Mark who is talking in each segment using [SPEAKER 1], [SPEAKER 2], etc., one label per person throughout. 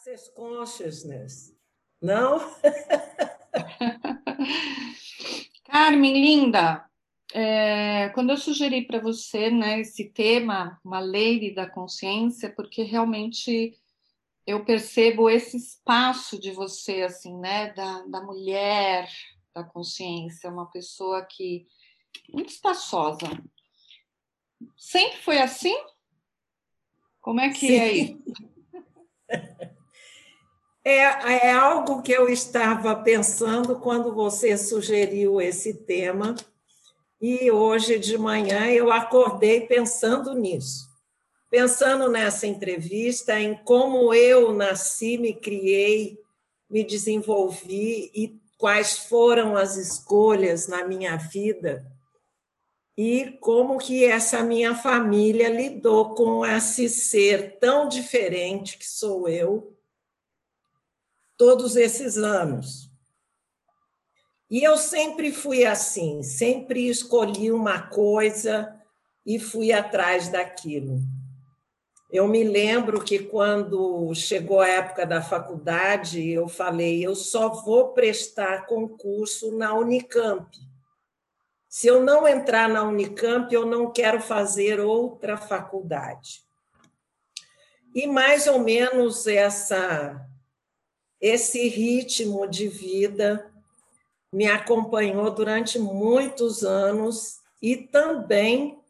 [SPEAKER 1] Access Consciousness, não?
[SPEAKER 2] Carmen, linda, é, quando eu sugeri para você né, esse tema, uma lei da consciência, porque realmente eu percebo esse espaço de você, assim, né, da, da mulher da consciência, uma pessoa que muito espaçosa. Sempre foi assim? Como é que Sim. é isso?
[SPEAKER 1] É, é algo que eu estava pensando quando você sugeriu esse tema, e hoje de manhã eu acordei pensando nisso, pensando nessa entrevista, em como eu nasci, me criei, me desenvolvi e quais foram as escolhas na minha vida. E como que essa minha família lidou com esse ser tão diferente que sou eu todos esses anos. E eu sempre fui assim, sempre escolhi uma coisa e fui atrás daquilo. Eu me lembro que quando chegou a época da faculdade, eu falei: eu só vou prestar concurso na Unicamp. Se eu não entrar na Unicamp, eu não quero fazer outra faculdade. E mais ou menos essa esse ritmo de vida me acompanhou durante muitos anos e também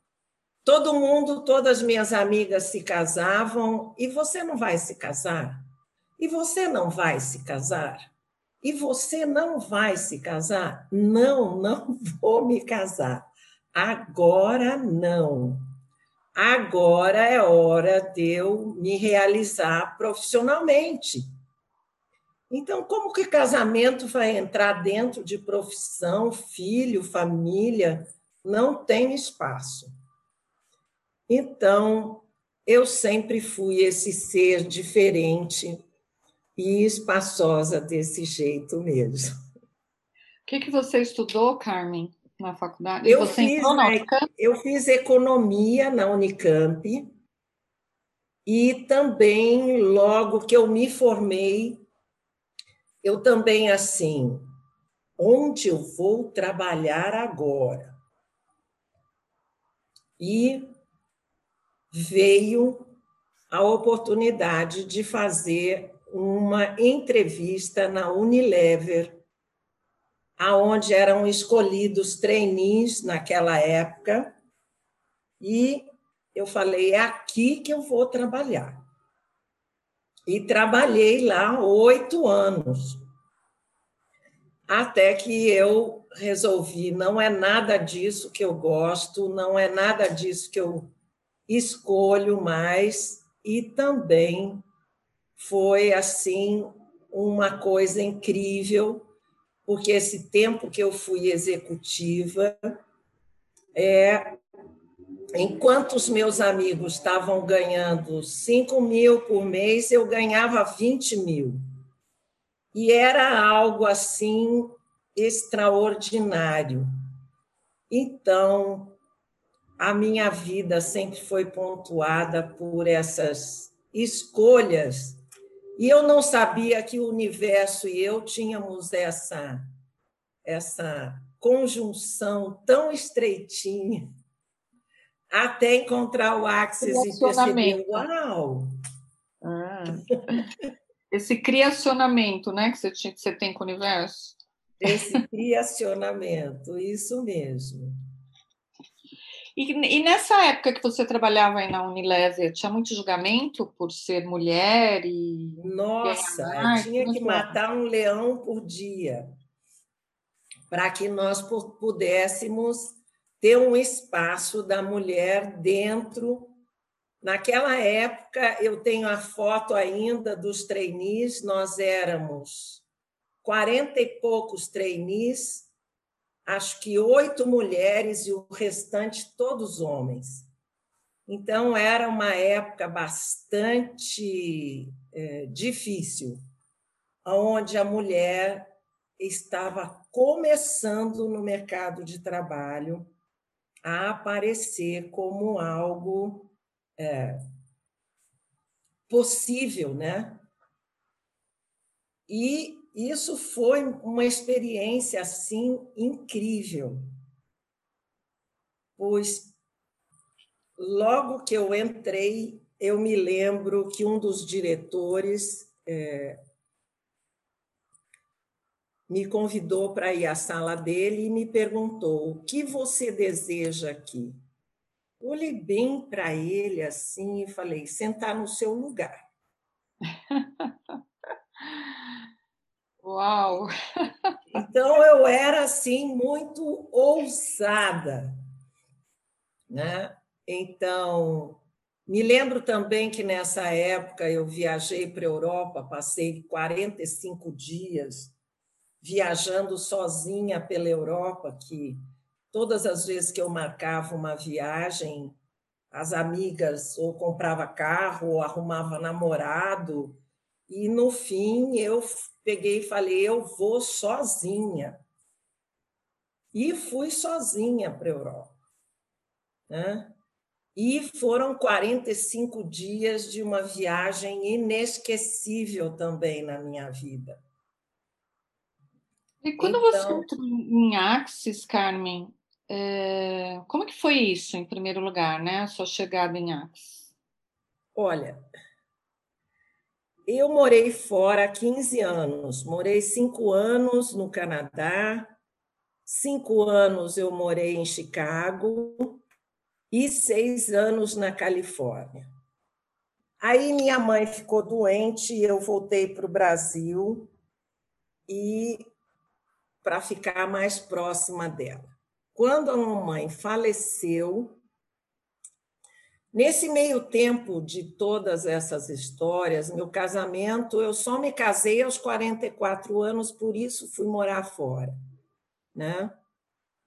[SPEAKER 1] todo mundo, todas as minhas amigas se casavam e você não vai se casar? E você não vai se casar? E você não vai se casar? Não, não vou me casar. Agora não. Agora é hora de eu me realizar profissionalmente. Então, como que casamento vai entrar dentro de profissão, filho, família? Não tem espaço. Então, eu sempre fui esse ser diferente, e espaçosa desse jeito mesmo.
[SPEAKER 2] O que, que você estudou, Carmen, na faculdade?
[SPEAKER 1] Eu, você fiz, eu fiz economia na Unicamp e também, logo que eu me formei, eu também, assim, onde eu vou trabalhar agora? E veio a oportunidade de fazer uma entrevista na Unilever, aonde eram escolhidos trainees naquela época, e eu falei, é aqui que eu vou trabalhar. E trabalhei lá oito anos, até que eu resolvi, não é nada disso que eu gosto, não é nada disso que eu escolho mais, e também foi assim uma coisa incrível, porque esse tempo que eu fui executiva, é, enquanto os meus amigos estavam ganhando 5 mil por mês, eu ganhava 20 mil. E era algo assim extraordinário. Então, a minha vida sempre foi pontuada por essas escolhas e eu não sabia que o universo e eu tínhamos essa, essa conjunção tão estreitinha até encontrar o Axis e perceber, uau!
[SPEAKER 2] Ah, esse criacionamento né, que você, tinha, que você tem com o universo.
[SPEAKER 1] Esse criacionamento, isso mesmo.
[SPEAKER 2] E, e, nessa época que você trabalhava aí na Unilever, tinha muito julgamento por ser mulher e.
[SPEAKER 1] Nossa, e tinha que matar um leão por dia para que nós pudéssemos ter um espaço da mulher dentro. Naquela época, eu tenho a foto ainda dos trainees, nós éramos quarenta e poucos trainees acho que oito mulheres e o restante todos homens. Então, era uma época bastante é, difícil, onde a mulher estava começando no mercado de trabalho a aparecer como algo é, possível, né? E isso foi uma experiência assim incrível, pois logo que eu entrei, eu me lembro que um dos diretores é, me convidou para ir à sala dele e me perguntou: o que você deseja aqui? Olhei bem para ele assim e falei: sentar no seu lugar.
[SPEAKER 2] Uau!
[SPEAKER 1] Então eu era assim muito ousada, né? Então me lembro também que nessa época eu viajei para a Europa, passei 45 dias viajando sozinha pela Europa, que todas as vezes que eu marcava uma viagem, as amigas ou comprava carro ou arrumava namorado, e no fim eu peguei e falei: eu vou sozinha. E fui sozinha para a Europa. Né? E foram 45 dias de uma viagem inesquecível também na minha vida.
[SPEAKER 2] E quando então, você entrou em Axis, Carmen, é, como que foi isso, em primeiro lugar, né? A sua chegada em Axis?
[SPEAKER 1] Olha, eu morei fora há 15 anos. Morei cinco anos no Canadá, cinco anos eu morei em Chicago e seis anos na Califórnia. Aí minha mãe ficou doente e eu voltei para o Brasil e para ficar mais próxima dela. Quando a mamãe faleceu, nesse meio tempo de todas essas histórias, meu casamento, eu só me casei aos 44 anos, por isso fui morar fora, né?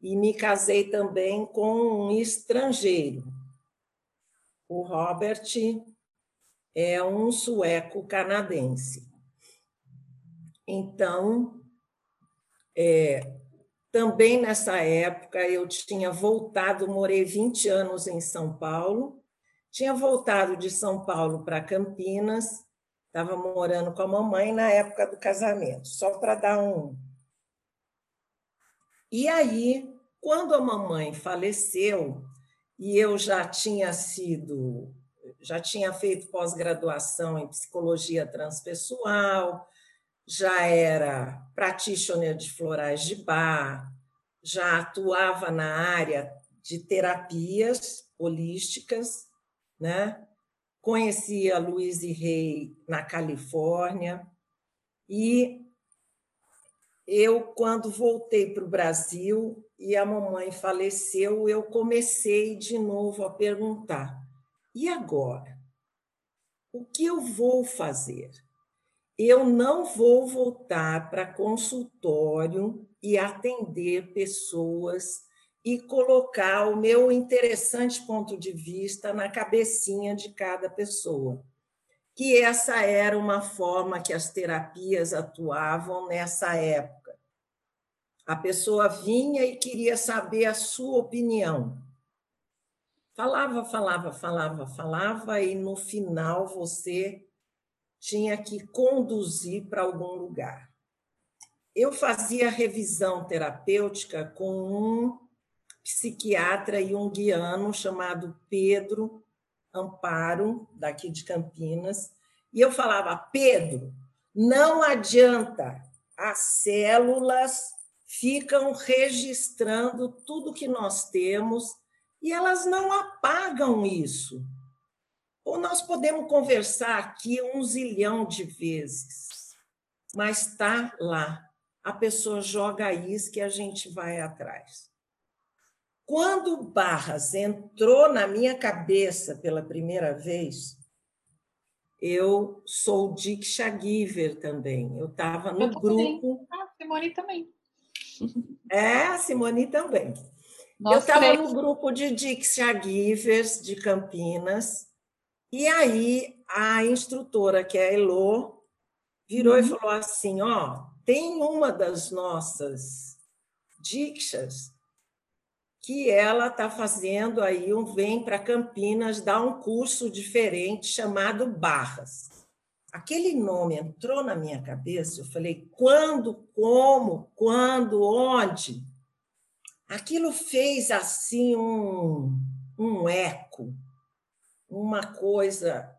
[SPEAKER 1] E me casei também com um estrangeiro. O Robert é um sueco canadense. Então, é, também nessa época eu tinha voltado, morei 20 anos em São Paulo, tinha voltado de São Paulo para Campinas, estava morando com a mamãe na época do casamento, só para dar um. E aí, quando a mamãe faleceu, e eu já tinha sido, já tinha feito pós-graduação em psicologia transpessoal, já era practitioner de florais de bar, já atuava na área de terapias holísticas, né? Conhecia Luiz e Rei na Califórnia e eu quando voltei para o Brasil e a mamãe faleceu, eu comecei de novo a perguntar: e agora? O que eu vou fazer? Eu não vou voltar para consultório e atender pessoas e colocar o meu interessante ponto de vista na cabecinha de cada pessoa. Que essa era uma forma que as terapias atuavam nessa época. A pessoa vinha e queria saber a sua opinião. Falava, falava, falava, falava, e no final você tinha que conduzir para algum lugar. Eu fazia revisão terapêutica com um psiquiatra e um guiano chamado Pedro Amparo, daqui de Campinas, e eu falava: Pedro, não adianta, as células ficam registrando tudo que nós temos e elas não apagam isso. Ou nós podemos conversar aqui um zilhão de vezes, mas está lá. A pessoa joga a isca e a gente vai atrás. Quando Barras entrou na minha cabeça pela primeira vez, eu sou Diksha Giver também. Eu estava no eu grupo.
[SPEAKER 2] Ah, Simone também.
[SPEAKER 1] É, a Simone também. Nós eu estava no grupo de Diksha Givers de Campinas e aí a instrutora, que é a Elô, virou uhum. e falou assim: ó, tem uma das nossas dicas que ela está fazendo aí um vem para Campinas dar um curso diferente chamado Barras. aquele nome entrou na minha cabeça, eu falei: quando, como, quando, onde? Aquilo fez assim um, um eco, uma coisa.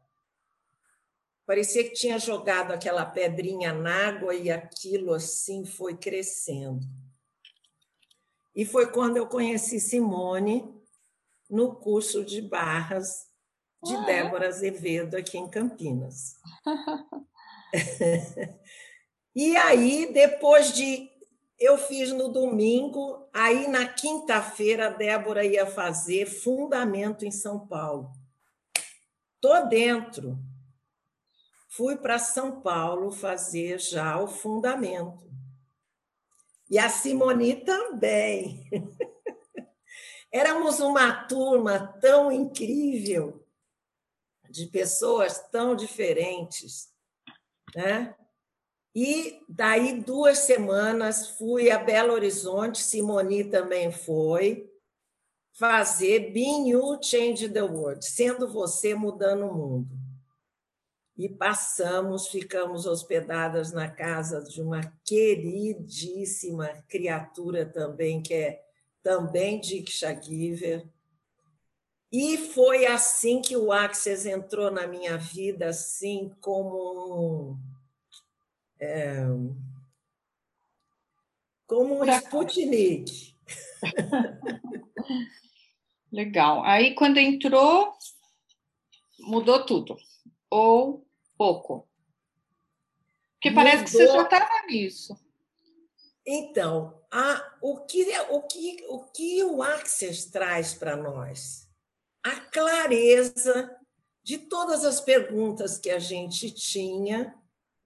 [SPEAKER 1] Parecia que tinha jogado aquela pedrinha na água e aquilo assim foi crescendo. E foi quando eu conheci Simone no curso de barras de ah, Débora Azevedo aqui em Campinas. e aí, depois de. Eu fiz no domingo, aí na quinta-feira a Débora ia fazer fundamento em São Paulo. Tô dentro. Fui para São Paulo fazer já o fundamento. E a Simoni também. Éramos uma turma tão incrível de pessoas tão diferentes, né? E daí duas semanas fui a Belo Horizonte, Simoni também foi fazer Being You Change the World, sendo você mudando o mundo. E passamos, ficamos hospedadas na casa de uma queridíssima criatura também, que é também Diksha Giver, e foi assim que o Access entrou na minha vida, assim como um, é, como um Sputnik.
[SPEAKER 2] Legal. Aí, quando entrou, mudou tudo. Ou pouco? Porque mudou. parece que você já estava nisso.
[SPEAKER 1] Então, a, o, que, o, que, o que o Access traz para nós? a clareza de todas as perguntas que a gente tinha.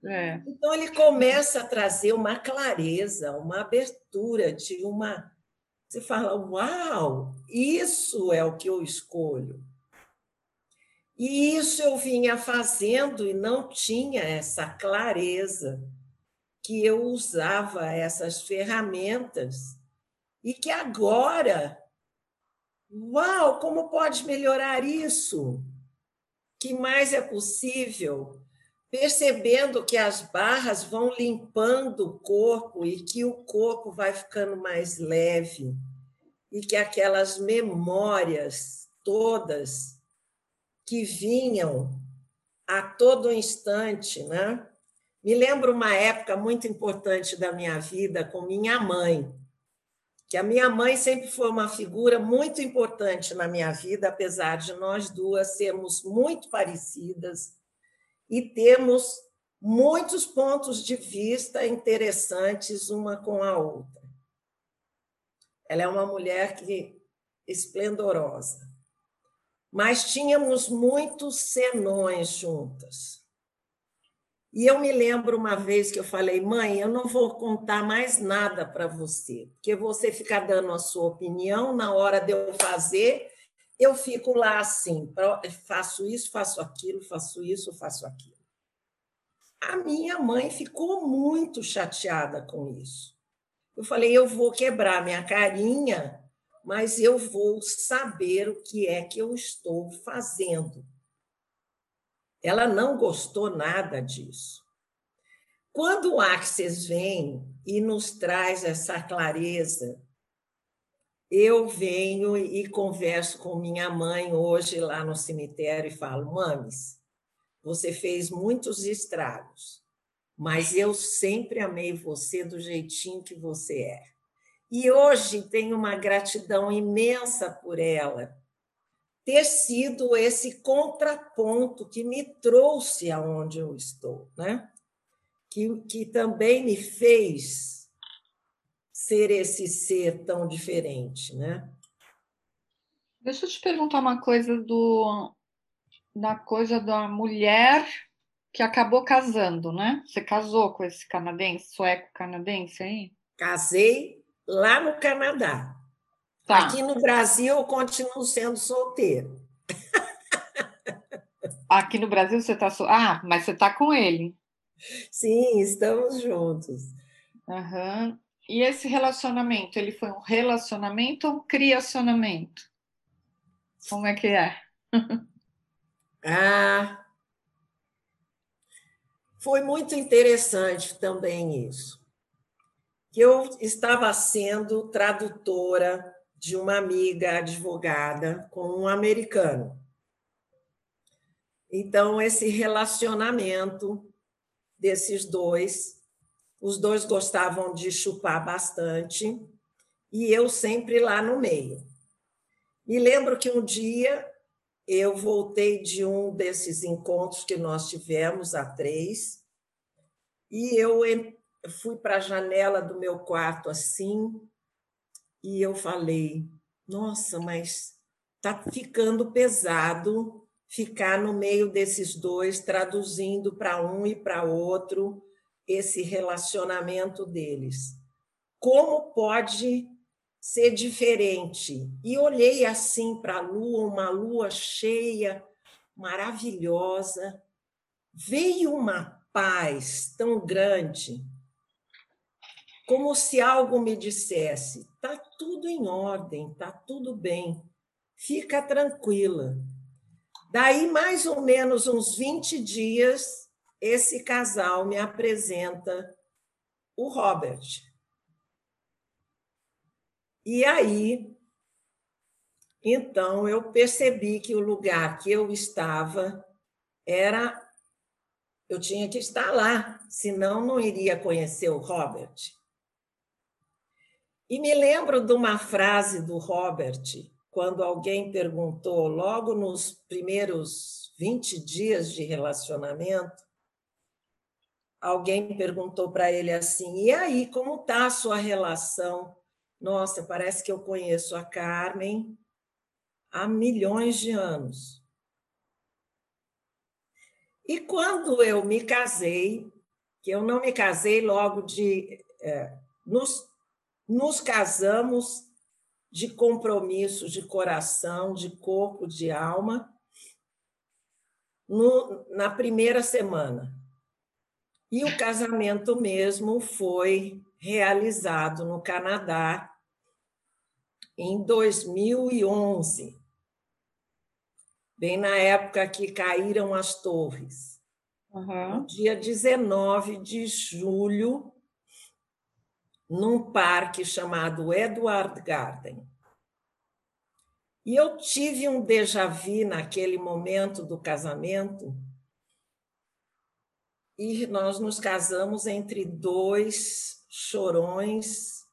[SPEAKER 1] É. Então, ele começa a trazer uma clareza, uma abertura de uma. Você fala, uau, isso é o que eu escolho. E isso eu vinha fazendo e não tinha essa clareza que eu usava essas ferramentas e que agora Uau, como pode melhorar isso? Que mais é possível? Percebendo que as barras vão limpando o corpo e que o corpo vai ficando mais leve e que aquelas memórias todas que vinham a todo instante, né? Me lembro uma época muito importante da minha vida com minha mãe que a minha mãe sempre foi uma figura muito importante na minha vida, apesar de nós duas sermos muito parecidas e temos muitos pontos de vista interessantes uma com a outra. Ela é uma mulher que esplendorosa. Mas tínhamos muitos senões juntas. E eu me lembro uma vez que eu falei, mãe, eu não vou contar mais nada para você, porque você fica dando a sua opinião na hora de eu fazer, eu fico lá assim, faço isso, faço aquilo, faço isso, faço aquilo. A minha mãe ficou muito chateada com isso. Eu falei, eu vou quebrar minha carinha, mas eu vou saber o que é que eu estou fazendo. Ela não gostou nada disso. Quando o Axis vem e nos traz essa clareza, eu venho e converso com minha mãe hoje lá no cemitério e falo: Mames, você fez muitos estragos, mas eu sempre amei você do jeitinho que você é. E hoje tenho uma gratidão imensa por ela, ter sido esse contraponto que me trouxe aonde eu estou, né? que, que também me fez ser esse ser tão diferente. Né?
[SPEAKER 2] Deixa eu te perguntar uma coisa do da coisa da mulher que acabou casando, né? Você casou com esse canadense, sueco-canadense aí?
[SPEAKER 1] Casei lá no Canadá. Tá. Aqui no Brasil eu continuo sendo solteiro.
[SPEAKER 2] Aqui no Brasil você está so... Ah, mas você está com ele.
[SPEAKER 1] Sim, estamos juntos.
[SPEAKER 2] Uhum. E esse relacionamento, ele foi um relacionamento ou um criacionamento? Como é que é?
[SPEAKER 1] ah, foi muito interessante também isso. Que eu estava sendo tradutora de uma amiga advogada com um americano. Então, esse relacionamento desses dois, os dois gostavam de chupar bastante, e eu sempre lá no meio. Me lembro que um dia eu voltei de um desses encontros que nós tivemos a três, e eu fui para a janela do meu quarto assim, e eu falei: nossa, mas está ficando pesado ficar no meio desses dois, traduzindo para um e para outro esse relacionamento deles. Como pode ser diferente? E olhei assim para a lua, uma lua cheia, maravilhosa. Veio uma paz tão grande, como se algo me dissesse: está tudo em ordem, está tudo bem, fica tranquila. Daí, mais ou menos uns 20 dias, esse casal me apresenta o Robert. E aí, então, eu percebi que o lugar que eu estava era. Eu tinha que estar lá, senão não iria conhecer o Robert. E me lembro de uma frase do Robert, quando alguém perguntou, logo nos primeiros 20 dias de relacionamento, alguém perguntou para ele assim: e aí, como está a sua relação? Nossa, parece que eu conheço a Carmen há milhões de anos. E quando eu me casei, que eu não me casei logo de. É, nos, nos casamos de compromisso de coração, de corpo, de alma, no, na primeira semana. E o casamento mesmo foi realizado no Canadá em 2011, bem na época que caíram as torres. Uhum. No dia 19 de julho num parque chamado Edward Garden. E eu tive um déjà vu naquele momento do casamento, e nós nos casamos entre dois chorões,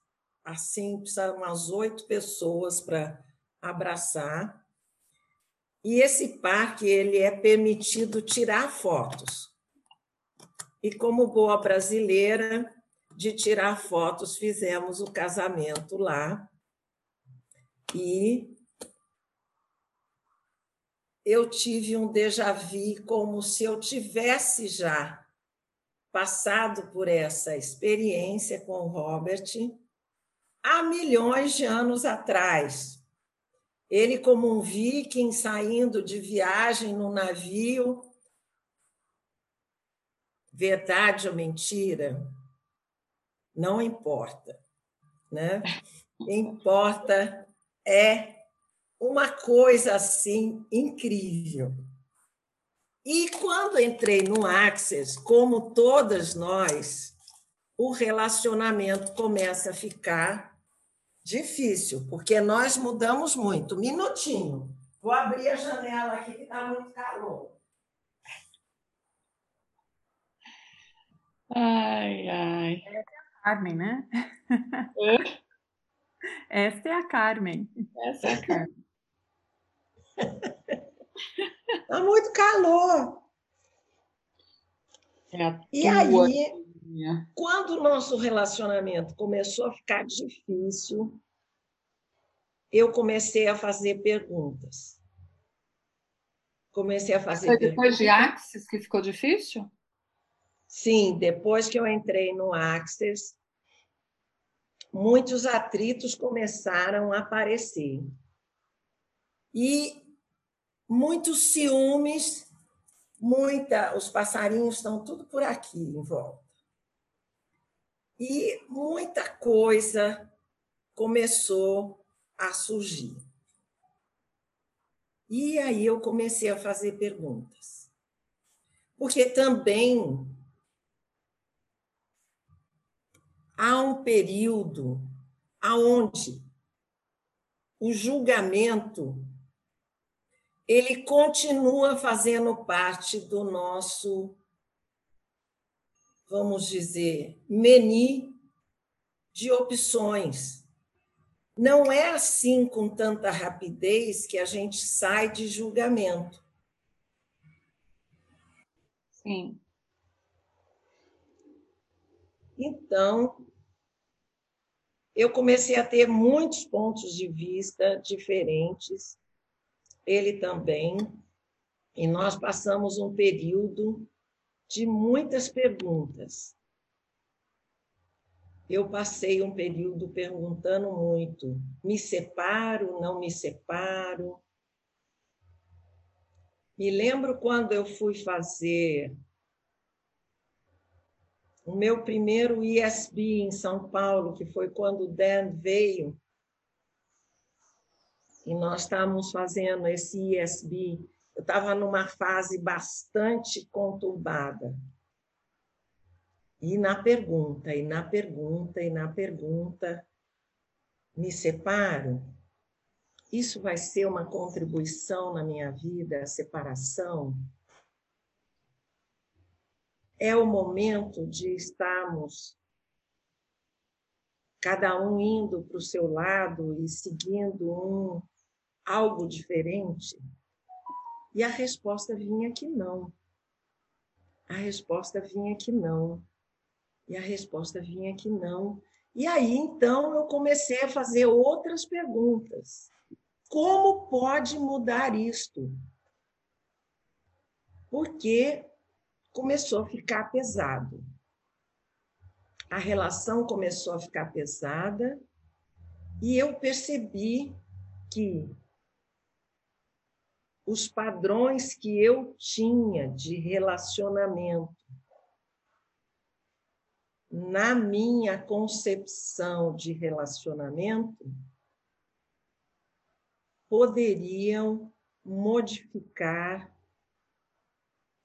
[SPEAKER 1] assim, precisaram umas oito pessoas para abraçar. E esse parque ele é permitido tirar fotos. E como boa brasileira, de tirar fotos, fizemos o casamento lá. E eu tive um déjà vu como se eu tivesse já passado por essa experiência com o Robert há milhões de anos atrás. Ele, como um viking saindo de viagem no navio. Verdade ou mentira? não importa, né? Importa é uma coisa assim incrível. E quando entrei no Access, como todas nós, o relacionamento começa a ficar difícil, porque nós mudamos muito. Minutinho. Vou abrir a janela aqui que está muito calor.
[SPEAKER 2] Ai, ai.
[SPEAKER 3] Carmen, né? Essa é a Carmen.
[SPEAKER 2] Essa é a Carmen.
[SPEAKER 1] Tá muito calor.
[SPEAKER 2] É
[SPEAKER 1] e aí, quando o nosso relacionamento começou a ficar difícil, eu comecei a fazer perguntas. Comecei a fazer
[SPEAKER 2] Foi depois perguntas. de Axis que ficou difícil?
[SPEAKER 1] Sim, depois que eu entrei no Access, muitos atritos começaram a aparecer. E muitos ciúmes, muita, os passarinhos estão tudo por aqui em volta. E muita coisa começou a surgir. E aí eu comecei a fazer perguntas. Porque também há um período aonde o julgamento ele continua fazendo parte do nosso, vamos dizer, menu de opções. Não é assim com tanta rapidez que a gente sai de julgamento.
[SPEAKER 2] Sim.
[SPEAKER 1] Então, eu comecei a ter muitos pontos de vista diferentes, ele também, e nós passamos um período de muitas perguntas. Eu passei um período perguntando muito: me separo, não me separo? Me lembro quando eu fui fazer o meu primeiro ISB em São Paulo, que foi quando o Dan veio, e nós estávamos fazendo esse ISB. Eu estava numa fase bastante conturbada. E na pergunta, e na pergunta, e na pergunta, me separo? Isso vai ser uma contribuição na minha vida, a separação? é o momento de estarmos cada um indo para o seu lado e seguindo um algo diferente? E a resposta vinha que não. A resposta vinha que não. E a resposta vinha que não. E aí, então, eu comecei a fazer outras perguntas. Como pode mudar isto? Porque começou a ficar pesado. A relação começou a ficar pesada e eu percebi que os padrões que eu tinha de relacionamento. Na minha concepção de relacionamento poderiam modificar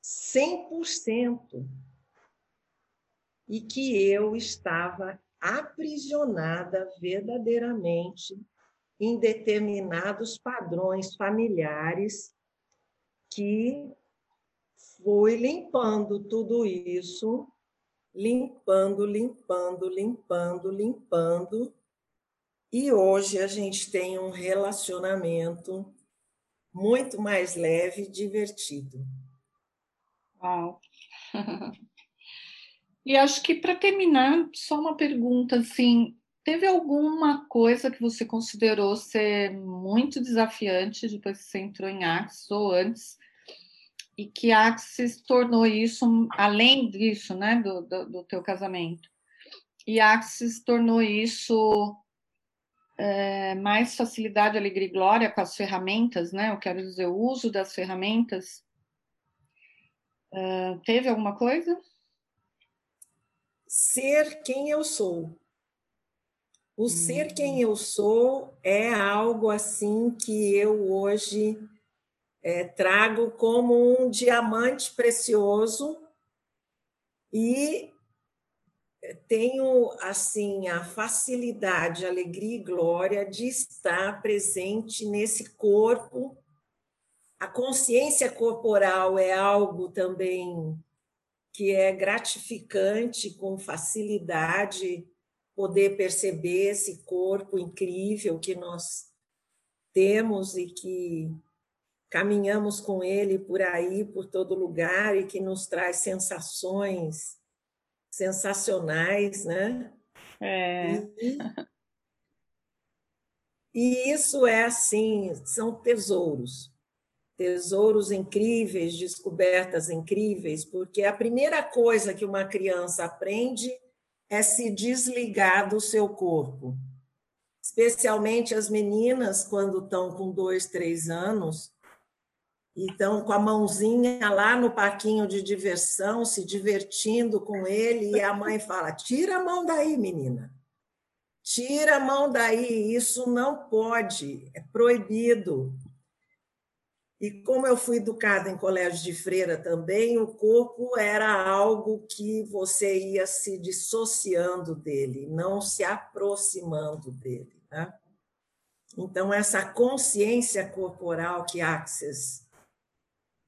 [SPEAKER 1] 100%, e que eu estava aprisionada verdadeiramente em determinados padrões familiares que foi limpando tudo isso, limpando, limpando, limpando, limpando. E hoje a gente tem um relacionamento muito mais leve e divertido.
[SPEAKER 2] Uau. e acho que para terminar, só uma pergunta assim, teve alguma coisa que você considerou ser muito desafiante depois que você entrou em Axis ou antes? E que Axis tornou isso, além disso, né, do, do, do teu casamento, e Axis tornou isso é, mais facilidade, alegria e glória com as ferramentas, né? Eu quero dizer, o uso das ferramentas Uh, teve alguma coisa?
[SPEAKER 1] Ser quem eu sou. O hum. ser quem eu sou é algo assim que eu hoje é, trago como um diamante precioso e tenho assim a facilidade, alegria e glória de estar presente nesse corpo a consciência corporal é algo também que é gratificante, com facilidade, poder perceber esse corpo incrível que nós temos e que caminhamos com ele por aí, por todo lugar e que nos traz sensações sensacionais, né?
[SPEAKER 2] É.
[SPEAKER 1] E, e isso é assim, são tesouros tesouros incríveis, descobertas incríveis, porque a primeira coisa que uma criança aprende é se desligar do seu corpo. Especialmente as meninas, quando estão com dois, três anos, e estão com a mãozinha lá no parquinho de diversão, se divertindo com ele, e a mãe fala: tira a mão daí, menina. Tira a mão daí, isso não pode, é proibido. E como eu fui educada em colégio de freira também, o corpo era algo que você ia se dissociando dele, não se aproximando dele. Né? Então, essa consciência corporal que Axis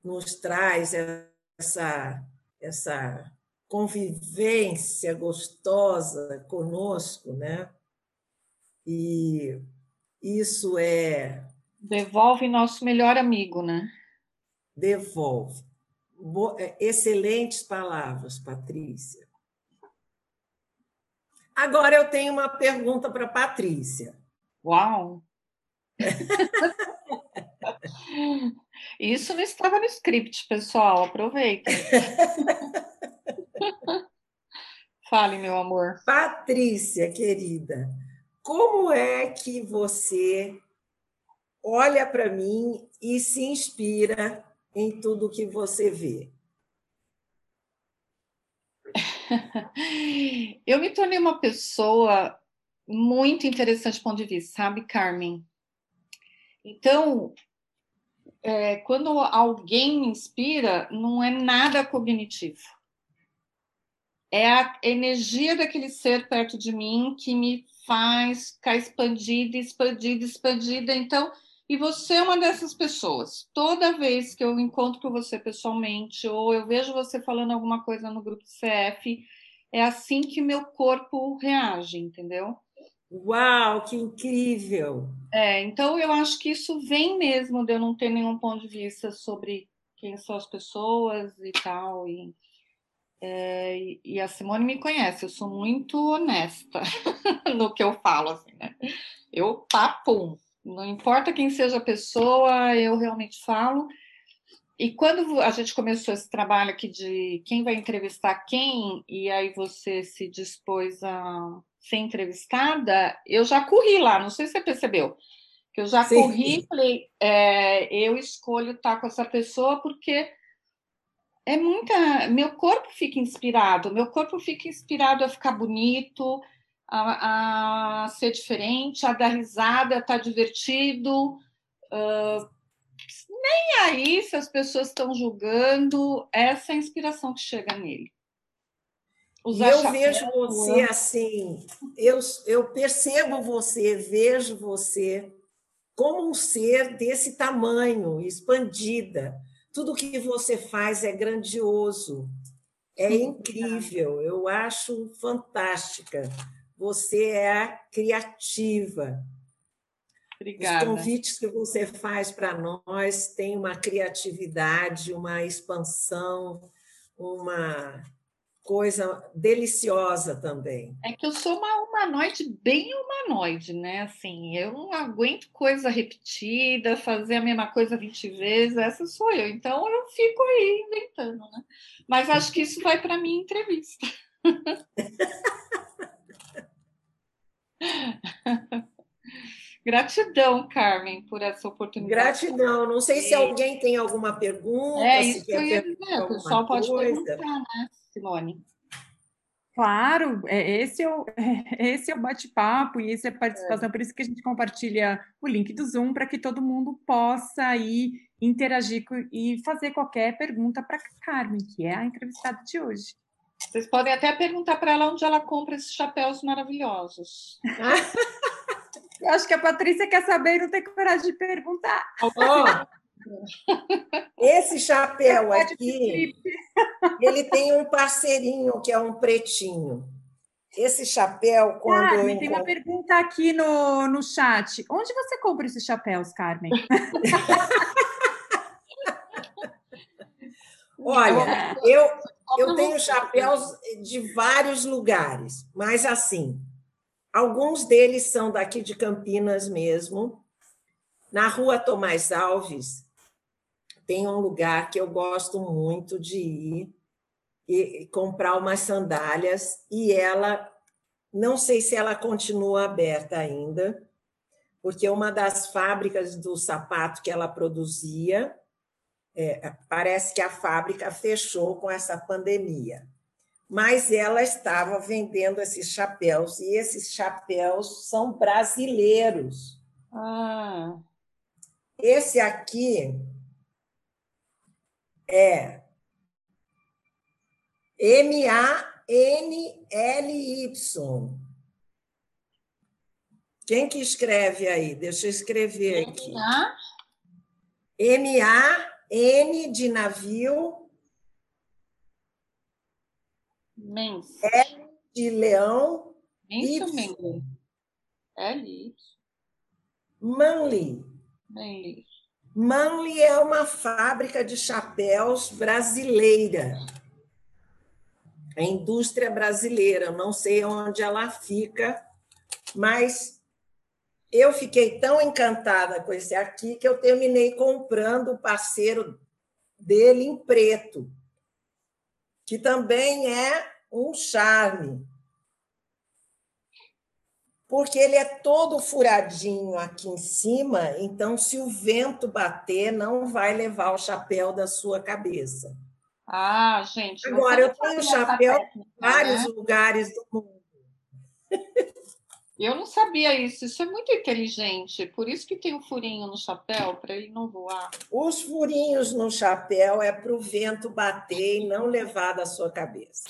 [SPEAKER 1] nos traz, essa, essa convivência gostosa conosco, né? E isso é.
[SPEAKER 2] Devolve nosso melhor amigo, né?
[SPEAKER 1] Devolve. É, excelentes palavras, Patrícia. Agora eu tenho uma pergunta para Patrícia.
[SPEAKER 2] Uau! Isso não estava no script, pessoal. Aproveita. Fale, meu amor.
[SPEAKER 1] Patrícia, querida, como é que você olha para mim e se inspira em tudo que você vê?
[SPEAKER 2] Eu me tornei uma pessoa muito interessante do ponto de vista, sabe, Carmen? Então, é, quando alguém me inspira, não é nada cognitivo. É a energia daquele ser perto de mim que me faz ficar expandida, expandida, expandida. Então, e você é uma dessas pessoas. Toda vez que eu encontro com você pessoalmente, ou eu vejo você falando alguma coisa no grupo CF, é assim que meu corpo reage, entendeu?
[SPEAKER 1] Uau, que incrível!
[SPEAKER 2] É, então eu acho que isso vem mesmo de eu não ter nenhum ponto de vista sobre quem são as pessoas e tal. E, é, e a Simone me conhece, eu sou muito honesta no que eu falo, assim, né? Eu papum, não importa quem seja a pessoa, eu realmente falo. E quando a gente começou esse trabalho aqui de quem vai entrevistar quem, e aí você se dispôs a ser entrevistada, eu já corri lá, não sei se você percebeu, que eu já Sim. corri e falei, é, eu escolho estar com essa pessoa porque é muita. Meu corpo fica inspirado, meu corpo fica inspirado a ficar bonito, a, a ser diferente, a dar risada, a estar divertido. Uh, nem aí se as pessoas estão julgando, essa é a inspiração que chega nele.
[SPEAKER 1] Usar eu vejo você assim, eu, eu percebo você, vejo você como um ser desse tamanho, expandida. Tudo que você faz é grandioso, é incrível, eu acho fantástica. Você é criativa.
[SPEAKER 2] Obrigada.
[SPEAKER 1] Os convites que você faz para nós têm uma criatividade, uma expansão, uma coisa deliciosa também.
[SPEAKER 2] É que eu sou uma humanoide bem humanoide, né? Assim, eu não aguento coisa repetida, fazer a mesma coisa 20 vezes, essa sou eu. Então eu fico aí inventando, né? Mas acho que isso vai para minha entrevista. Gratidão, Carmen, por essa oportunidade.
[SPEAKER 1] Gratidão. Não sei se alguém tem alguma pergunta.
[SPEAKER 2] É isso que eu ia dizer. O pessoal pode perguntar, né? Simone?
[SPEAKER 3] Claro, é, esse é o, esse é o bate-papo e esse é a participação, é. por isso que a gente compartilha o link do Zoom para que todo mundo possa aí interagir e fazer qualquer pergunta para a Carmen, que é a entrevistada de hoje.
[SPEAKER 2] Vocês podem até perguntar para ela onde ela compra esses chapéus maravilhosos.
[SPEAKER 3] Eu acho que a Patrícia quer saber e não tem coragem de perguntar.
[SPEAKER 1] Oh. Esse chapéu aqui, ele tem um parceirinho que é um pretinho. Esse chapéu, quando
[SPEAKER 3] Carmen, eu encontro... tem uma pergunta aqui no, no chat. Onde você compra esses chapéus, Carmen?
[SPEAKER 1] Olha, eu, eu tenho chapéus de vários lugares, mas assim, alguns deles são daqui de Campinas mesmo. Na rua Tomás Alves, tem um lugar que eu gosto muito de ir e comprar umas sandálias e ela não sei se ela continua aberta ainda, porque uma das fábricas do sapato que ela produzia é, parece que a fábrica fechou com essa pandemia. Mas ela estava vendendo esses chapéus, e esses chapéus são brasileiros.
[SPEAKER 2] Ah.
[SPEAKER 1] Esse aqui É. M-A-N-L-Y. Quem que escreve aí? Deixa eu escrever aqui. M-A-N de navio.
[SPEAKER 2] Mens.
[SPEAKER 1] L de leão.
[SPEAKER 2] Menso, Menli. L.
[SPEAKER 1] Manly.
[SPEAKER 2] Manly.
[SPEAKER 1] Manly é uma fábrica de chapéus brasileira. A indústria brasileira, não sei onde ela fica, mas eu fiquei tão encantada com esse aqui que eu terminei comprando o parceiro dele em preto, que também é um charme porque ele é todo furadinho aqui em cima, então se o vento bater, não vai levar o chapéu da sua cabeça.
[SPEAKER 2] Ah, gente.
[SPEAKER 1] Agora, eu tenho chapéu em vários né? lugares do mundo.
[SPEAKER 2] Eu não sabia isso, isso é muito inteligente. Por isso que tem um furinho no chapéu, para ele não voar.
[SPEAKER 1] Os furinhos no chapéu é para o vento bater e não levar da sua cabeça.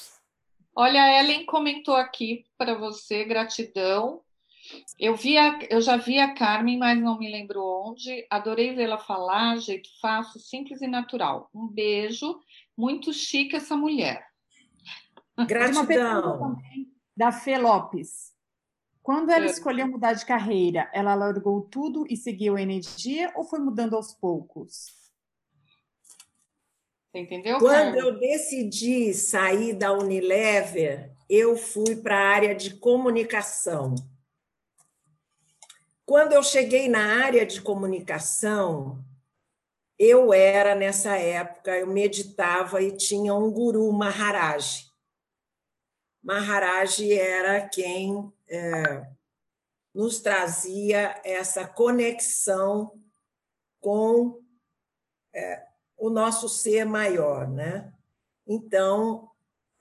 [SPEAKER 2] Olha, a Ellen comentou aqui para você, gratidão. Eu, via, eu já vi a Carmen, mas não me lembro onde. Adorei vê-la falar, jeito fácil, simples e natural. Um beijo. Muito chique essa mulher.
[SPEAKER 1] Gratidão.
[SPEAKER 3] da Fê Lopes. Quando ela é. escolheu mudar de carreira, ela largou tudo e seguiu a energia ou foi mudando aos poucos?
[SPEAKER 2] Você entendeu?
[SPEAKER 1] Quando eu decidi sair da Unilever, eu fui para a área de comunicação. Quando eu cheguei na área de comunicação, eu era nessa época, eu meditava e tinha um guru Maharaj. Maharaj era quem é, nos trazia essa conexão com é, o nosso ser maior, né? Então,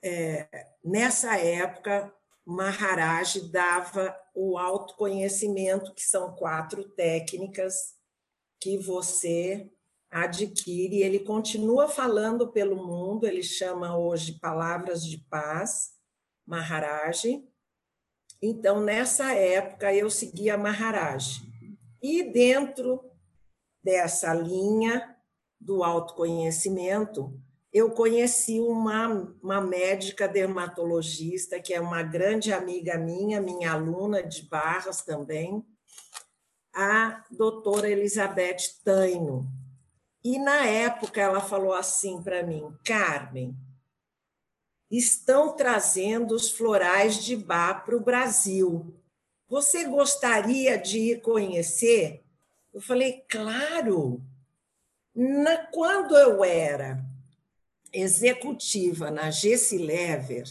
[SPEAKER 1] é, nessa época, Maharaj dava o autoconhecimento, que são quatro técnicas que você adquire. Ele continua falando pelo mundo, ele chama hoje Palavras de Paz, Maharaj. Então, nessa época, eu seguia Maharaj. E dentro dessa linha do autoconhecimento, eu conheci uma, uma médica dermatologista, que é uma grande amiga minha, minha aluna de Barras também, a doutora Elizabeth Taino. E na época ela falou assim para mim: Carmen, estão trazendo os florais de Bar para o Brasil. Você gostaria de ir conhecer? Eu falei, claro. Na, quando eu era executiva na Gessi Lever,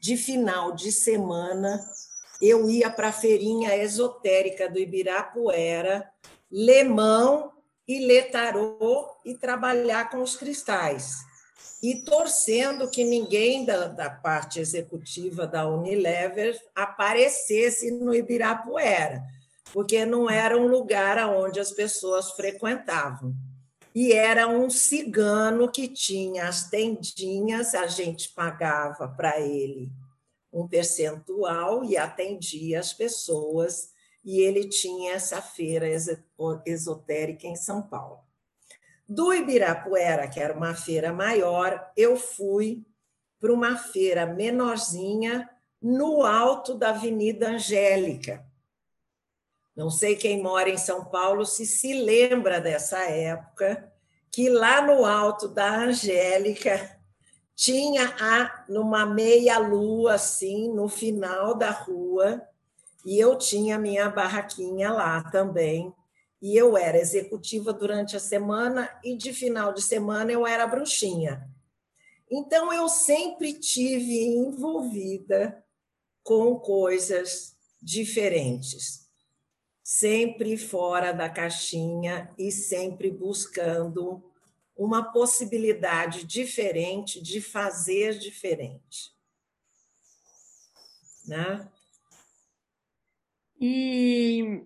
[SPEAKER 1] de final de semana, eu ia para a feirinha esotérica do Ibirapuera, ler mão e ler tarô e trabalhar com os cristais. E torcendo que ninguém da, da parte executiva da Unilever aparecesse no Ibirapuera, porque não era um lugar onde as pessoas frequentavam e era um cigano que tinha as tendinhas, a gente pagava para ele um percentual e atendia as pessoas, e ele tinha essa feira esotérica em São Paulo. Do Ibirapuera, que era uma feira maior, eu fui para uma feira menorzinha no alto da Avenida Angélica. Não sei quem mora em São Paulo se se lembra dessa época, que lá no alto da Angélica tinha a, numa meia-lua, assim, no final da rua, e eu tinha minha barraquinha lá também. E eu era executiva durante a semana e de final de semana eu era bruxinha. Então eu sempre tive envolvida com coisas diferentes sempre fora da caixinha e sempre buscando uma possibilidade diferente de fazer diferente. Né?
[SPEAKER 3] E,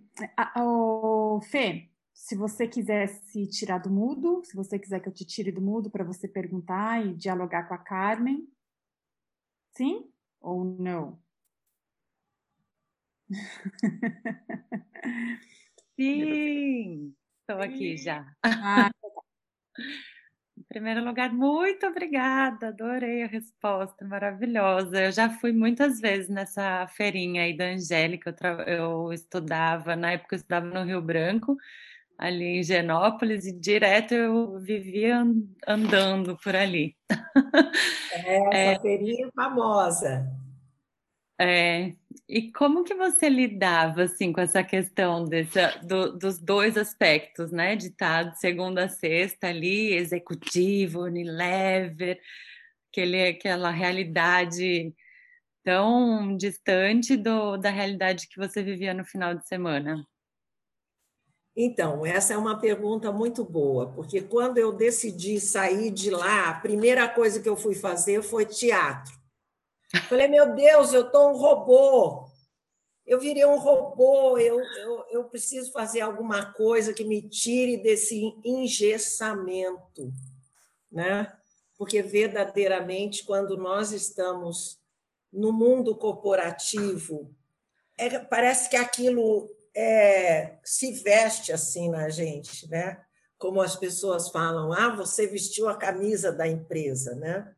[SPEAKER 3] o Fê, se você quiser se tirar do mudo, se você quiser que eu te tire do mudo para você perguntar e dialogar com a Carmen. Sim ou não?
[SPEAKER 4] Sim, estou aqui já. Ah, primeiro lugar, muito obrigada, adorei a resposta, maravilhosa. Eu já fui muitas vezes nessa feirinha aí da Angélica, eu, eu estudava, na época eu estudava no Rio Branco, ali em Genópolis, e direto eu vivia andando por ali.
[SPEAKER 1] É, essa é, feirinha famosa.
[SPEAKER 4] É, e como que você lidava assim com essa questão do, dos dois aspectos, né? De segunda a sexta ali, executivo, Unilever, aquele, aquela realidade tão distante do, da realidade que você vivia no final de semana?
[SPEAKER 1] Então, essa é uma pergunta muito boa, porque quando eu decidi sair de lá, a primeira coisa que eu fui fazer foi teatro. Falei, meu Deus, eu estou um robô. Eu virei um robô, eu, eu, eu preciso fazer alguma coisa que me tire desse engessamento, né? Porque verdadeiramente, quando nós estamos no mundo corporativo, é, parece que aquilo é, se veste assim na gente, né? Como as pessoas falam, ah, você vestiu a camisa da empresa, né?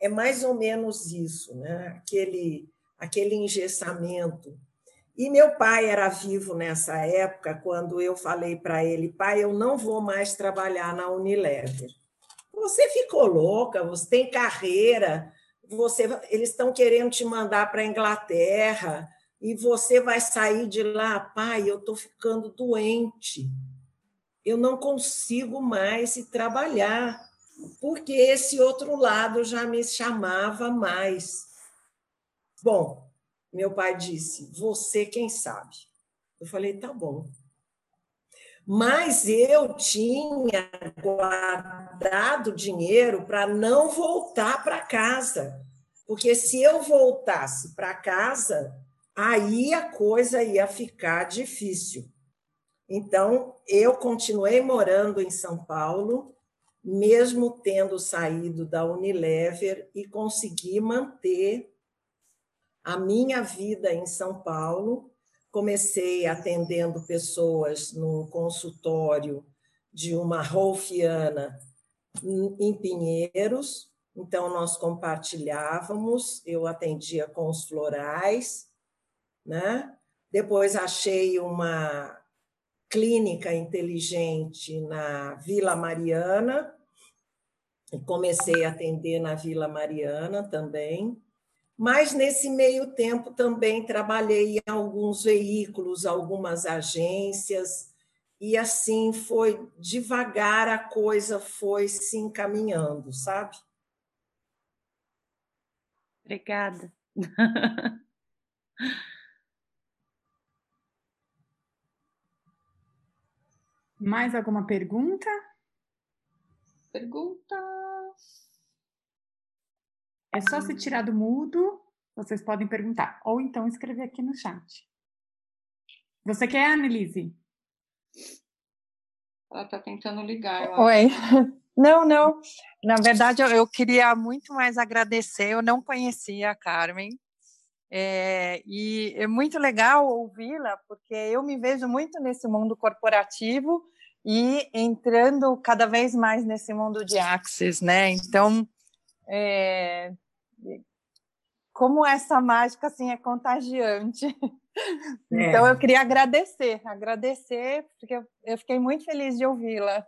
[SPEAKER 1] É mais ou menos isso, né? Aquele, aquele engessamento. E meu pai era vivo nessa época, quando eu falei para ele, pai, eu não vou mais trabalhar na Unilever. Você ficou louca, você tem carreira, você, eles estão querendo te mandar para a Inglaterra, e você vai sair de lá, pai, eu estou ficando doente, eu não consigo mais trabalhar, porque esse outro lado já me chamava mais. Bom, meu pai disse: Você quem sabe? Eu falei: Tá bom. Mas eu tinha guardado dinheiro para não voltar para casa, porque se eu voltasse para casa, aí a coisa ia ficar difícil. Então, eu continuei morando em São Paulo, mesmo tendo saído da Unilever e consegui manter a minha vida em São Paulo. Comecei atendendo pessoas num consultório de uma rolfiana em Pinheiros, então nós compartilhávamos, eu atendia com os florais, né? Depois achei uma clínica inteligente na Vila Mariana comecei a atender na Vila Mariana também. Mas nesse meio tempo também trabalhei em alguns veículos, algumas agências, e assim foi devagar a coisa foi se encaminhando, sabe?
[SPEAKER 4] Obrigada.
[SPEAKER 3] Mais alguma pergunta?
[SPEAKER 2] Perguntas?
[SPEAKER 3] É só se tirar do mudo, vocês podem perguntar, ou então escrever aqui no chat. Você quer, Annelise?
[SPEAKER 2] Ela está tentando ligar.
[SPEAKER 5] Oi. Não, não. Na verdade, eu, eu, queria muito mais agradecer. Eu não conhecia a Carmen. É, e é muito legal ouvi-la, porque eu me vejo muito nesse mundo corporativo e entrando cada vez mais nesse mundo de Axis, né? Então, é, como essa mágica assim é contagiante. É. Então, eu queria agradecer, agradecer, porque eu, fiquei muito feliz de ouvi-la.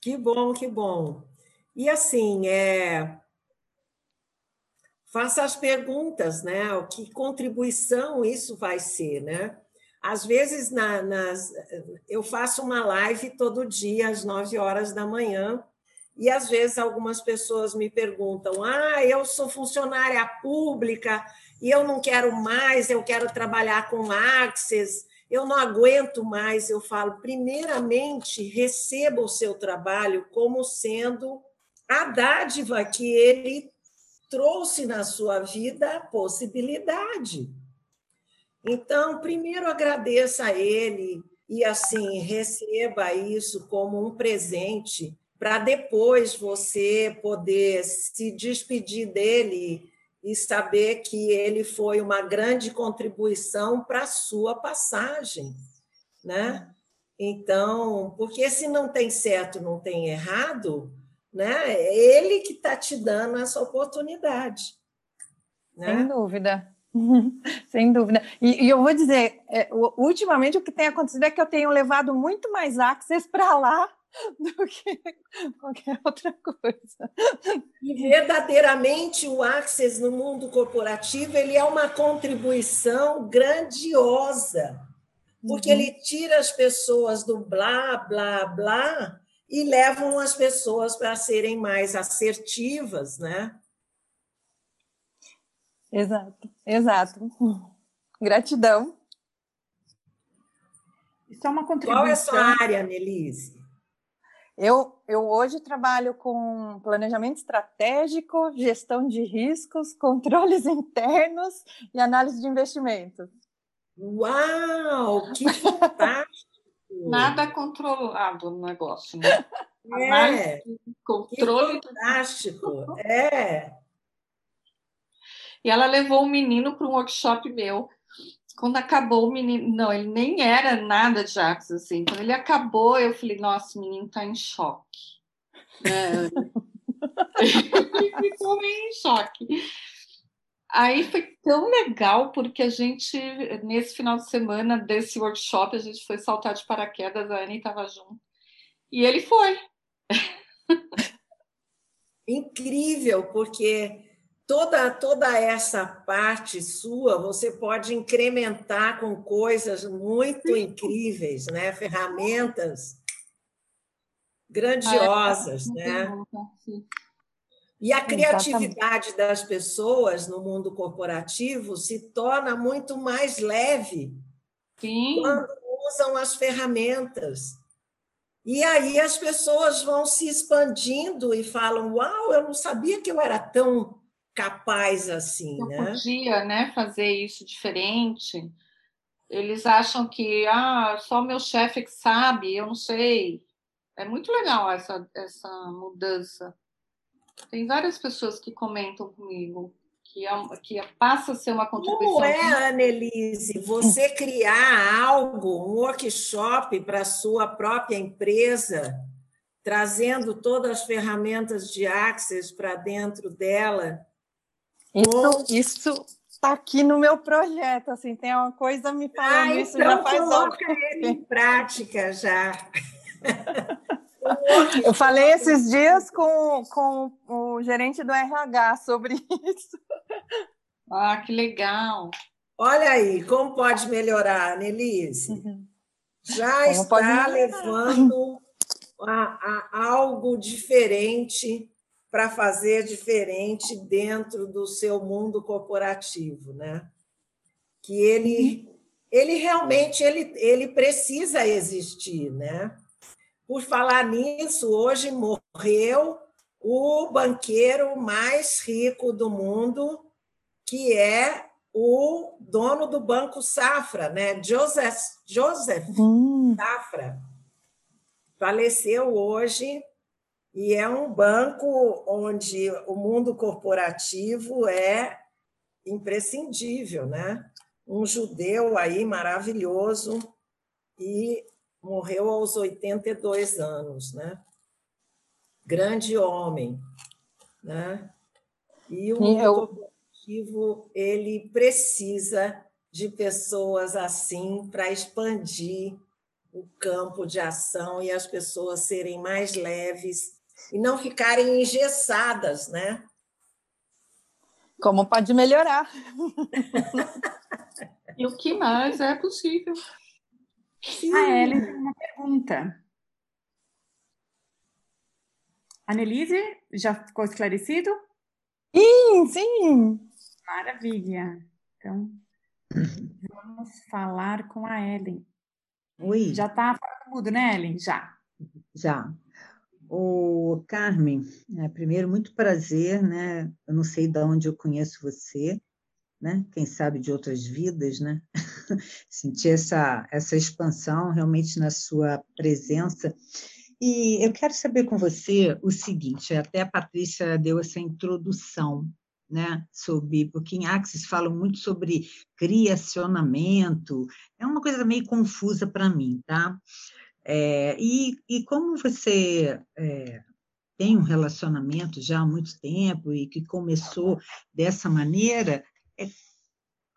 [SPEAKER 1] Que bom, que bom. E assim, é, faça as perguntas, né? O que contribuição isso vai ser, né? Às vezes, na, nas, eu faço uma live todo dia às nove horas da manhã, e às vezes algumas pessoas me perguntam: ah, eu sou funcionária pública e eu não quero mais, eu quero trabalhar com Access, eu não aguento mais. Eu falo, primeiramente, receba o seu trabalho como sendo a dádiva que ele trouxe na sua vida a possibilidade. Então, primeiro agradeça a ele, e assim receba isso como um presente para depois você poder se despedir dele e saber que ele foi uma grande contribuição para a sua passagem, né? Então, porque se não tem certo, não tem errado, né? É ele que está te dando essa oportunidade.
[SPEAKER 5] Né? Sem dúvida. Sem dúvida. E, e, eu vou dizer, é, ultimamente o que tem acontecido é que eu tenho levado muito mais access para lá do que qualquer outra coisa.
[SPEAKER 1] E verdadeiramente o Access no mundo corporativo ele é uma contribuição grandiosa, porque uhum. ele tira as pessoas do blá, blá, blá e levam as pessoas para serem mais assertivas, né?
[SPEAKER 5] Exato, exato. Gratidão.
[SPEAKER 1] Isso é uma contribuição. Qual é a sua área, Nelise?
[SPEAKER 5] Eu, eu hoje trabalho com planejamento estratégico, gestão de riscos, controles internos e análise de investimentos.
[SPEAKER 1] Uau, que fantástico!
[SPEAKER 2] Nada controlado no negócio, né?
[SPEAKER 1] É, controle que fantástico, é.
[SPEAKER 2] E ela levou o menino para um workshop meu quando acabou o menino, não, ele nem era nada de Jax, assim. Quando ele acabou, eu falei, nossa, o menino tá em choque. É. ele ficou meio em choque. Aí foi tão legal, porque a gente, nesse final de semana desse workshop, a gente foi saltar de paraquedas, a Anne estava junto. E ele foi.
[SPEAKER 1] Incrível, porque toda toda essa parte sua você pode incrementar com coisas muito incríveis, né? Ferramentas grandiosas, ah, é, né? E a criatividade Exatamente. das pessoas no mundo corporativo se torna muito mais leve
[SPEAKER 2] Sim.
[SPEAKER 1] quando usam as ferramentas. E aí as pessoas vão se expandindo e falam: Uau, eu não sabia que eu era tão capaz assim,
[SPEAKER 2] eu
[SPEAKER 1] né?
[SPEAKER 2] podia, né, fazer isso diferente. Eles acham que ah, só meu chefe que sabe, eu não sei. É muito legal essa essa mudança. Tem várias pessoas que comentam comigo que, é, que passa a ser uma contribuição.
[SPEAKER 1] Como é, Annelise, você criar algo, um workshop para a sua própria empresa, trazendo todas as ferramentas de Access para dentro dela
[SPEAKER 5] isso, isso está aqui no meu projeto, assim, tem uma coisa me falando ah, isso então já faz
[SPEAKER 1] coloca ele em prática já.
[SPEAKER 5] Eu falei esses dias com, com o gerente do RH sobre isso.
[SPEAKER 2] Ah, que legal!
[SPEAKER 1] Olha aí, como pode melhorar, Nelise? Uhum. Já como está levando a, a algo diferente para fazer diferente dentro do seu mundo corporativo, né? Que ele ele realmente ele, ele precisa existir, né? Por falar nisso, hoje morreu o banqueiro mais rico do mundo, que é o dono do Banco Safra, né? Joseph, Joseph hum. Safra. Faleceu hoje e é um banco onde o mundo corporativo é imprescindível, né? Um judeu aí maravilhoso e morreu aos 82 anos, né? Grande homem, né? E o mundo corporativo ele precisa de pessoas assim para expandir o campo de ação e as pessoas serem mais leves e não ficarem engessadas, né?
[SPEAKER 5] Como pode melhorar?
[SPEAKER 2] e o que mais é possível?
[SPEAKER 3] A Ellen tem uma pergunta. Annelise, já ficou esclarecido?
[SPEAKER 5] Sim, sim.
[SPEAKER 3] Maravilha. Então, vamos falar com a Ellen.
[SPEAKER 6] Oi.
[SPEAKER 3] Já está mudo, né, Ellen? Já.
[SPEAKER 6] Já. O Carmen, é, primeiro, muito prazer, né? Eu não sei de onde eu conheço você, né? Quem sabe de outras vidas, né? Sentir essa, essa expansão realmente na sua presença. E eu quero saber com você o seguinte: até a Patrícia deu essa introdução, né? Sobre, porque em Axis falam muito sobre criacionamento, é uma coisa meio confusa para mim, tá? É, e, e como você é, tem um relacionamento já há muito tempo e que começou dessa maneira, é,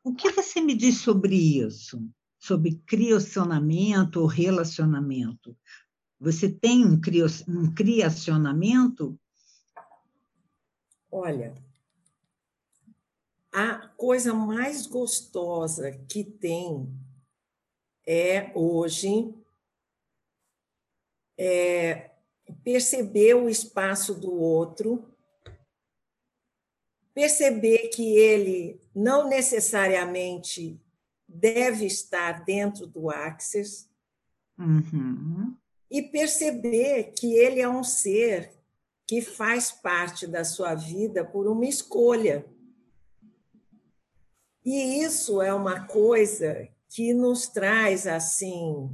[SPEAKER 6] o que você me diz sobre isso? Sobre criacionamento ou relacionamento? Você tem um, crio, um criacionamento?
[SPEAKER 1] Olha, a coisa mais gostosa que tem é hoje é perceber o espaço do outro, perceber que ele não necessariamente deve estar dentro do Axis,
[SPEAKER 6] uhum.
[SPEAKER 1] e perceber que ele é um ser que faz parte da sua vida por uma escolha. E isso é uma coisa que nos traz assim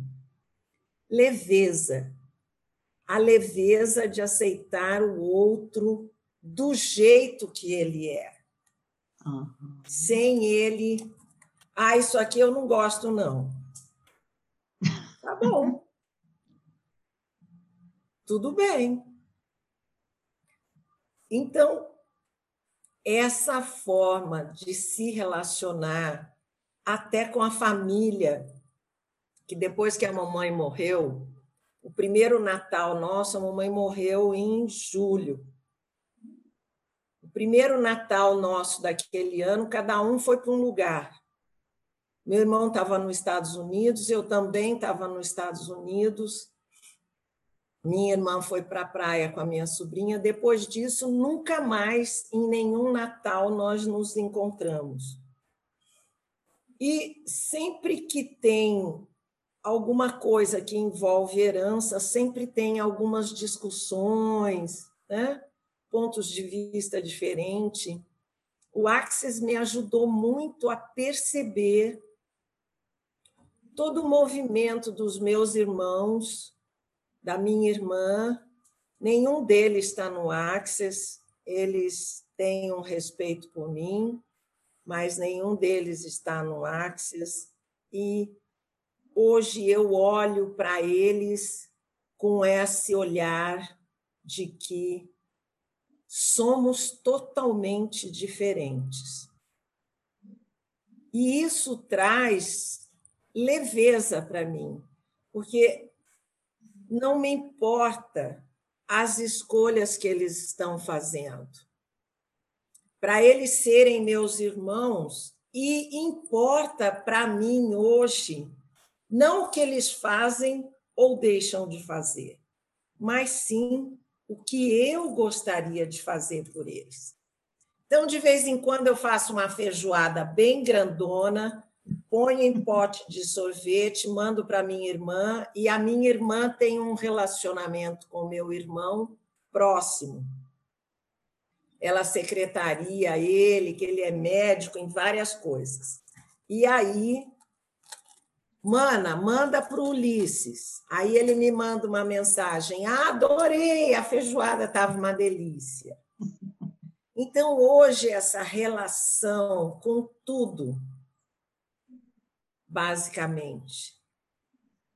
[SPEAKER 1] leveza, a leveza de aceitar o outro do jeito que ele é.
[SPEAKER 6] Uhum.
[SPEAKER 1] Sem ele, ah, isso aqui eu não gosto, não. Tá bom. Tudo bem. Então, essa forma de se relacionar até com a família, que depois que a mamãe morreu, o primeiro Natal nosso, a mamãe morreu em julho. O primeiro Natal nosso daquele ano, cada um foi para um lugar. Meu irmão estava nos Estados Unidos, eu também estava nos Estados Unidos. Minha irmã foi para a praia com a minha sobrinha. Depois disso, nunca mais, em nenhum Natal, nós nos encontramos. E sempre que tem alguma coisa que envolve herança, sempre tem algumas discussões, né? pontos de vista diferentes. O Axis me ajudou muito a perceber todo o movimento dos meus irmãos, da minha irmã. Nenhum deles está no Axis, eles têm um respeito por mim, mas nenhum deles está no Axis. E hoje eu olho para eles com esse olhar de que somos totalmente diferentes. E isso traz leveza para mim, porque não me importa as escolhas que eles estão fazendo. Para eles serem meus irmãos, e importa para mim hoje não o que eles fazem ou deixam de fazer, mas sim o que eu gostaria de fazer por eles. Então, de vez em quando, eu faço uma feijoada bem grandona, ponho em pote de sorvete, mando para minha irmã, e a minha irmã tem um relacionamento com meu irmão próximo. Ela secretaria ele, que ele é médico em várias coisas. E aí Mana, manda para o Ulisses. Aí ele me manda uma mensagem: adorei, a feijoada estava uma delícia. Então, hoje, essa relação com tudo, basicamente,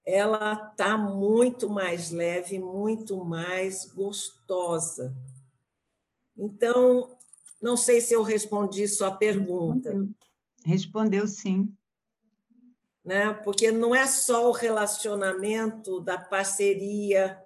[SPEAKER 1] ela está muito mais leve, muito mais gostosa. Então, não sei se eu respondi sua pergunta.
[SPEAKER 6] Respondeu sim
[SPEAKER 1] né? Porque não é só o relacionamento da parceria,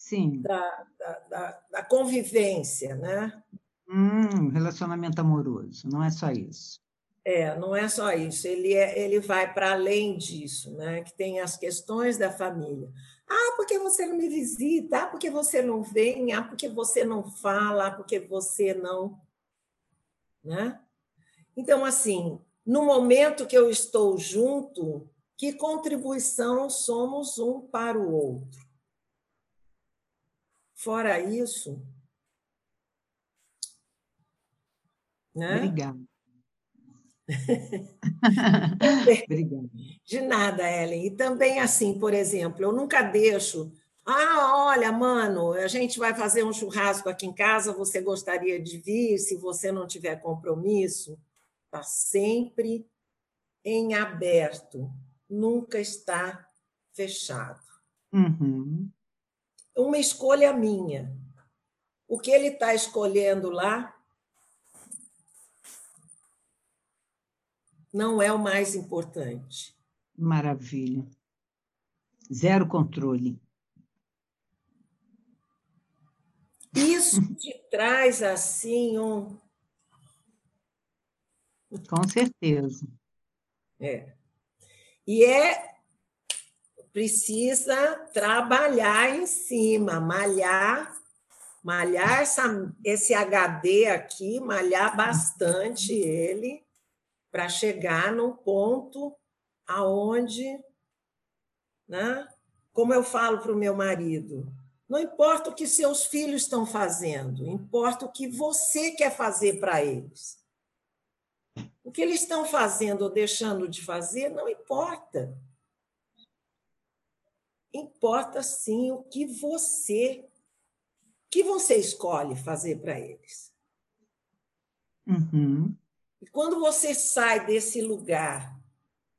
[SPEAKER 6] Sim.
[SPEAKER 1] Da, da, da, da convivência, né?
[SPEAKER 6] Hum, relacionamento amoroso, não é só isso.
[SPEAKER 1] É, não é só isso. Ele, é, ele vai para além disso, né? Que tem as questões da família. Ah, porque você não me visita? Ah, porque você não vem? Ah, porque você não fala? Ah, porque você não, né? Então, assim, no momento que eu estou junto, que contribuição somos um para o outro. Fora isso.
[SPEAKER 6] Né? Obrigada. Obrigada.
[SPEAKER 1] De nada, Ellen. E também assim, por exemplo, eu nunca deixo. Ah, olha, mano, a gente vai fazer um churrasco aqui em casa. Você gostaria de vir? Se você não tiver compromisso, está sempre em aberto, nunca está fechado.
[SPEAKER 6] Uhum.
[SPEAKER 1] Uma escolha minha. O que ele está escolhendo lá não é o mais importante.
[SPEAKER 6] Maravilha. Zero controle.
[SPEAKER 1] Isso te traz assim um.
[SPEAKER 6] Com certeza.
[SPEAKER 1] É. E é precisa trabalhar em cima, malhar, malhar essa, esse HD aqui, malhar bastante ele para chegar no ponto aonde, né? Como eu falo para o meu marido, não importa o que seus filhos estão fazendo, importa o que você quer fazer para eles. O que eles estão fazendo ou deixando de fazer não importa. Importa sim o que você que você escolhe fazer para eles.
[SPEAKER 6] Uhum.
[SPEAKER 1] E quando você sai desse lugar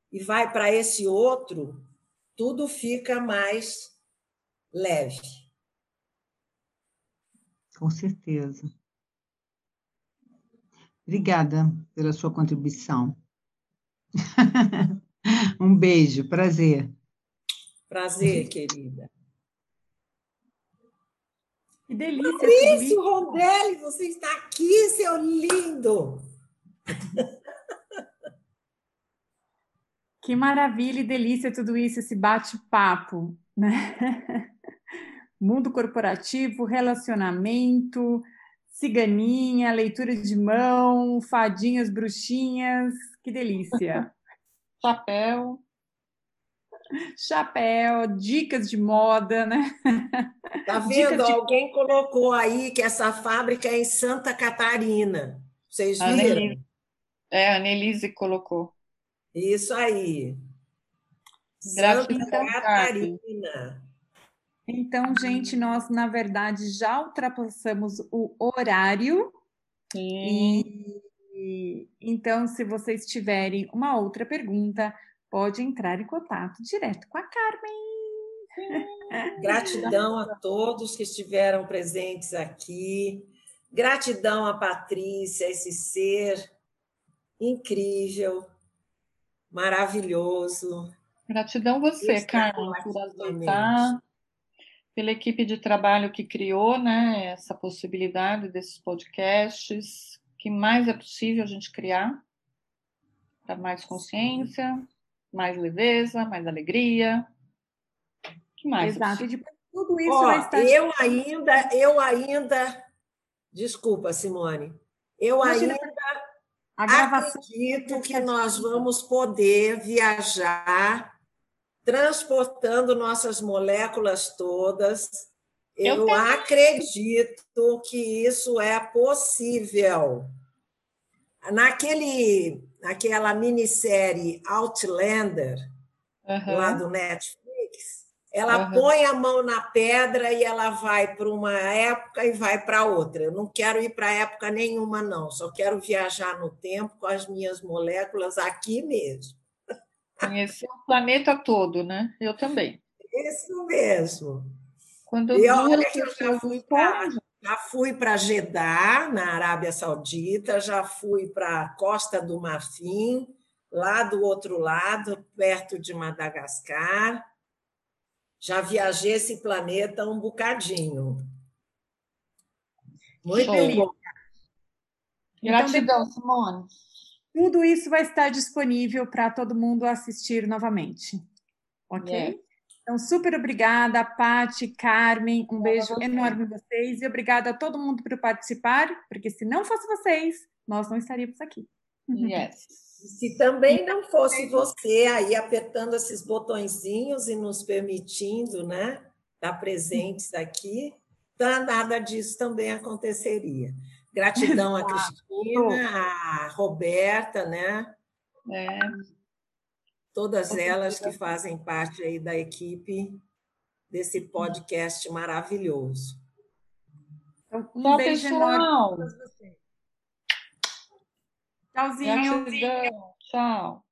[SPEAKER 1] e vai para esse outro, tudo fica mais leve.
[SPEAKER 6] Com certeza. Obrigada pela sua contribuição. um beijo, prazer.
[SPEAKER 1] Prazer, querida.
[SPEAKER 3] Que delícia.
[SPEAKER 1] Maurício Rondelli, você está aqui, seu lindo.
[SPEAKER 3] Que maravilha e delícia tudo isso, esse bate-papo, né? Mundo corporativo, relacionamento, ciganinha, leitura de mão, fadinhas, bruxinhas, que delícia.
[SPEAKER 2] Chapéu
[SPEAKER 3] chapéu, dicas de moda, né?
[SPEAKER 1] Tá vendo? De... Alguém colocou aí que essa fábrica é em Santa Catarina. Vocês viram?
[SPEAKER 2] É, a Nelise colocou.
[SPEAKER 1] Isso aí. Santa Catarina.
[SPEAKER 3] Então, gente, nós, na verdade, já ultrapassamos o horário.
[SPEAKER 2] Sim.
[SPEAKER 3] E, então, se vocês tiverem uma outra pergunta, pode entrar em contato direto com a Carmen.
[SPEAKER 1] Gratidão a todos que estiveram presentes aqui. Gratidão a Patrícia, esse ser incrível, maravilhoso.
[SPEAKER 2] Gratidão você, Carmen, por aceitar, pela equipe de trabalho que criou né, essa possibilidade desses podcasts. O que mais é possível a gente criar para mais consciência, mais leveza, mais alegria. O que mais?
[SPEAKER 3] Exato. E depois tudo isso
[SPEAKER 1] Ó,
[SPEAKER 3] vai estar.
[SPEAKER 1] Eu ainda, eu ainda. Desculpa, Simone. Eu Imagina, ainda acredito que nós vamos poder viajar transportando nossas moléculas todas. Eu, eu acredito que isso é possível. Naquele naquela minissérie Outlander, uhum. lá do Netflix, ela uhum. põe a mão na pedra e ela vai para uma época e vai para outra. Eu não quero ir para época nenhuma, não. Só quero viajar no tempo com as minhas moléculas aqui mesmo.
[SPEAKER 2] Conhecer o planeta todo, né? Eu também.
[SPEAKER 1] Isso mesmo.
[SPEAKER 2] Quando eu,
[SPEAKER 1] e olha que eu já fui para já fui para Jeddah, na Arábia Saudita, já fui para a Costa do Marfim, lá do outro lado, perto de Madagascar. Já viajei esse planeta um bocadinho. Muito Show. bom.
[SPEAKER 2] Gratidão, então, Simone.
[SPEAKER 3] Tudo isso vai estar disponível para todo mundo assistir novamente. Ok? Yeah. Então, super obrigada, Pati, Carmen, um beijo enorme a vocês e obrigada a todo mundo por participar, porque se não fosse vocês, nós não estaríamos aqui.
[SPEAKER 2] Yes.
[SPEAKER 1] Se também não fosse você aí apertando esses botõezinhos e nos permitindo, né, estar presentes aqui, então nada disso também aconteceria. Gratidão a Cristina, a Roberta, né,
[SPEAKER 2] É.
[SPEAKER 1] Todas elas que fazem parte aí da equipe desse podcast maravilhoso.
[SPEAKER 2] Então, um Tchau, beijo pessoal.
[SPEAKER 3] Tchauzinho.
[SPEAKER 2] Tchau.